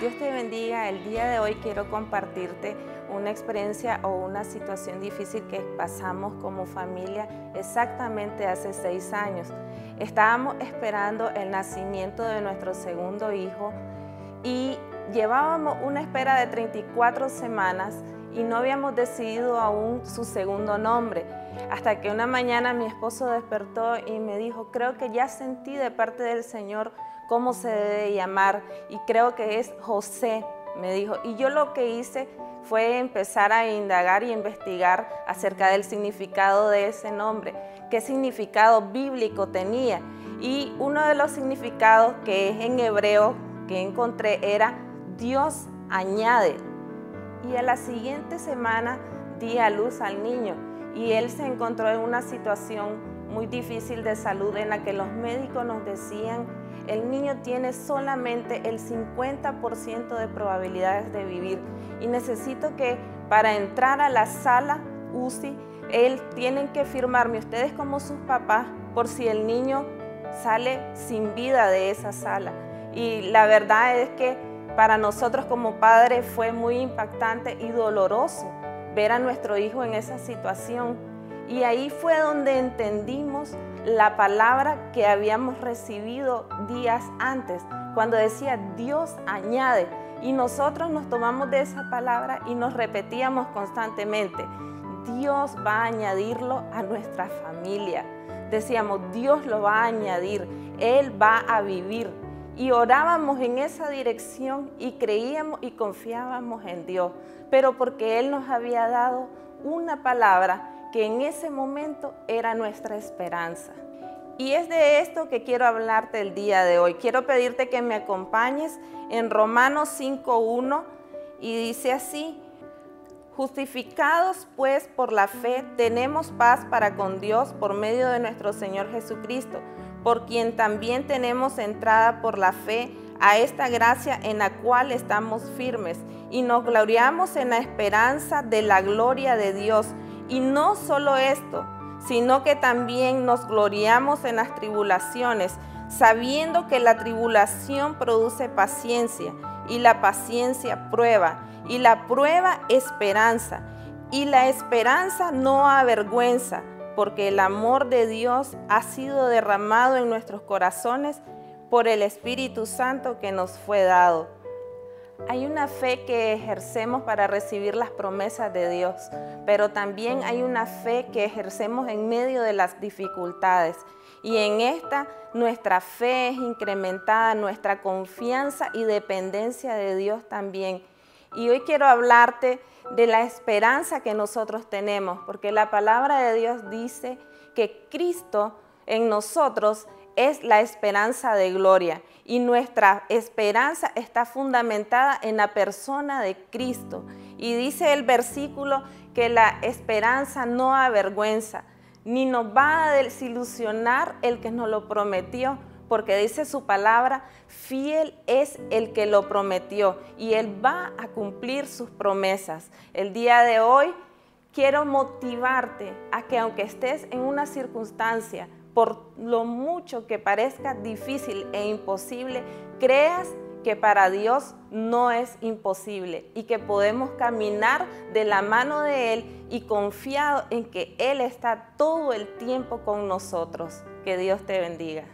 Dios te bendiga. El día de hoy quiero compartirte una experiencia o una situación difícil que pasamos como familia exactamente hace seis años. Estábamos esperando el nacimiento de nuestro segundo hijo y llevábamos una espera de 34 semanas y no habíamos decidido aún su segundo nombre. Hasta que una mañana mi esposo despertó y me dijo, creo que ya sentí de parte del Señor cómo se debe llamar y creo que es José, me dijo. Y yo lo que hice fue empezar a indagar y investigar acerca del significado de ese nombre, qué significado bíblico tenía. Y uno de los significados que es en hebreo que encontré era Dios añade. Y a la siguiente semana di a luz al niño y él se encontró en una situación muy difícil de salud en la que los médicos nos decían el niño tiene solamente el 50% de probabilidades de vivir y necesito que para entrar a la sala UCI, él tienen que firmarme ustedes como sus papás por si el niño sale sin vida de esa sala. Y la verdad es que para nosotros como padres fue muy impactante y doloroso ver a nuestro hijo en esa situación. Y ahí fue donde entendimos la palabra que habíamos recibido días antes, cuando decía Dios añade. Y nosotros nos tomamos de esa palabra y nos repetíamos constantemente, Dios va a añadirlo a nuestra familia. Decíamos, Dios lo va a añadir, Él va a vivir. Y orábamos en esa dirección y creíamos y confiábamos en Dios, pero porque Él nos había dado una palabra que en ese momento era nuestra esperanza. Y es de esto que quiero hablarte el día de hoy. Quiero pedirte que me acompañes en Romanos 5.1 y dice así, justificados pues por la fe, tenemos paz para con Dios por medio de nuestro Señor Jesucristo, por quien también tenemos entrada por la fe a esta gracia en la cual estamos firmes y nos gloriamos en la esperanza de la gloria de Dios. Y no solo esto, sino que también nos gloriamos en las tribulaciones, sabiendo que la tribulación produce paciencia y la paciencia prueba y la prueba esperanza y la esperanza no avergüenza, porque el amor de Dios ha sido derramado en nuestros corazones por el Espíritu Santo que nos fue dado. Hay una fe que ejercemos para recibir las promesas de Dios, pero también hay una fe que ejercemos en medio de las dificultades. Y en esta nuestra fe es incrementada, nuestra confianza y dependencia de Dios también. Y hoy quiero hablarte de la esperanza que nosotros tenemos, porque la palabra de Dios dice que Cristo en nosotros es la esperanza de gloria y nuestra esperanza está fundamentada en la persona de Cristo. Y dice el versículo que la esperanza no avergüenza, ni nos va a desilusionar el que nos lo prometió, porque dice su palabra, fiel es el que lo prometió y él va a cumplir sus promesas. El día de hoy quiero motivarte a que aunque estés en una circunstancia, por lo mucho que parezca difícil e imposible, creas que para Dios no es imposible y que podemos caminar de la mano de Él y confiado en que Él está todo el tiempo con nosotros. Que Dios te bendiga.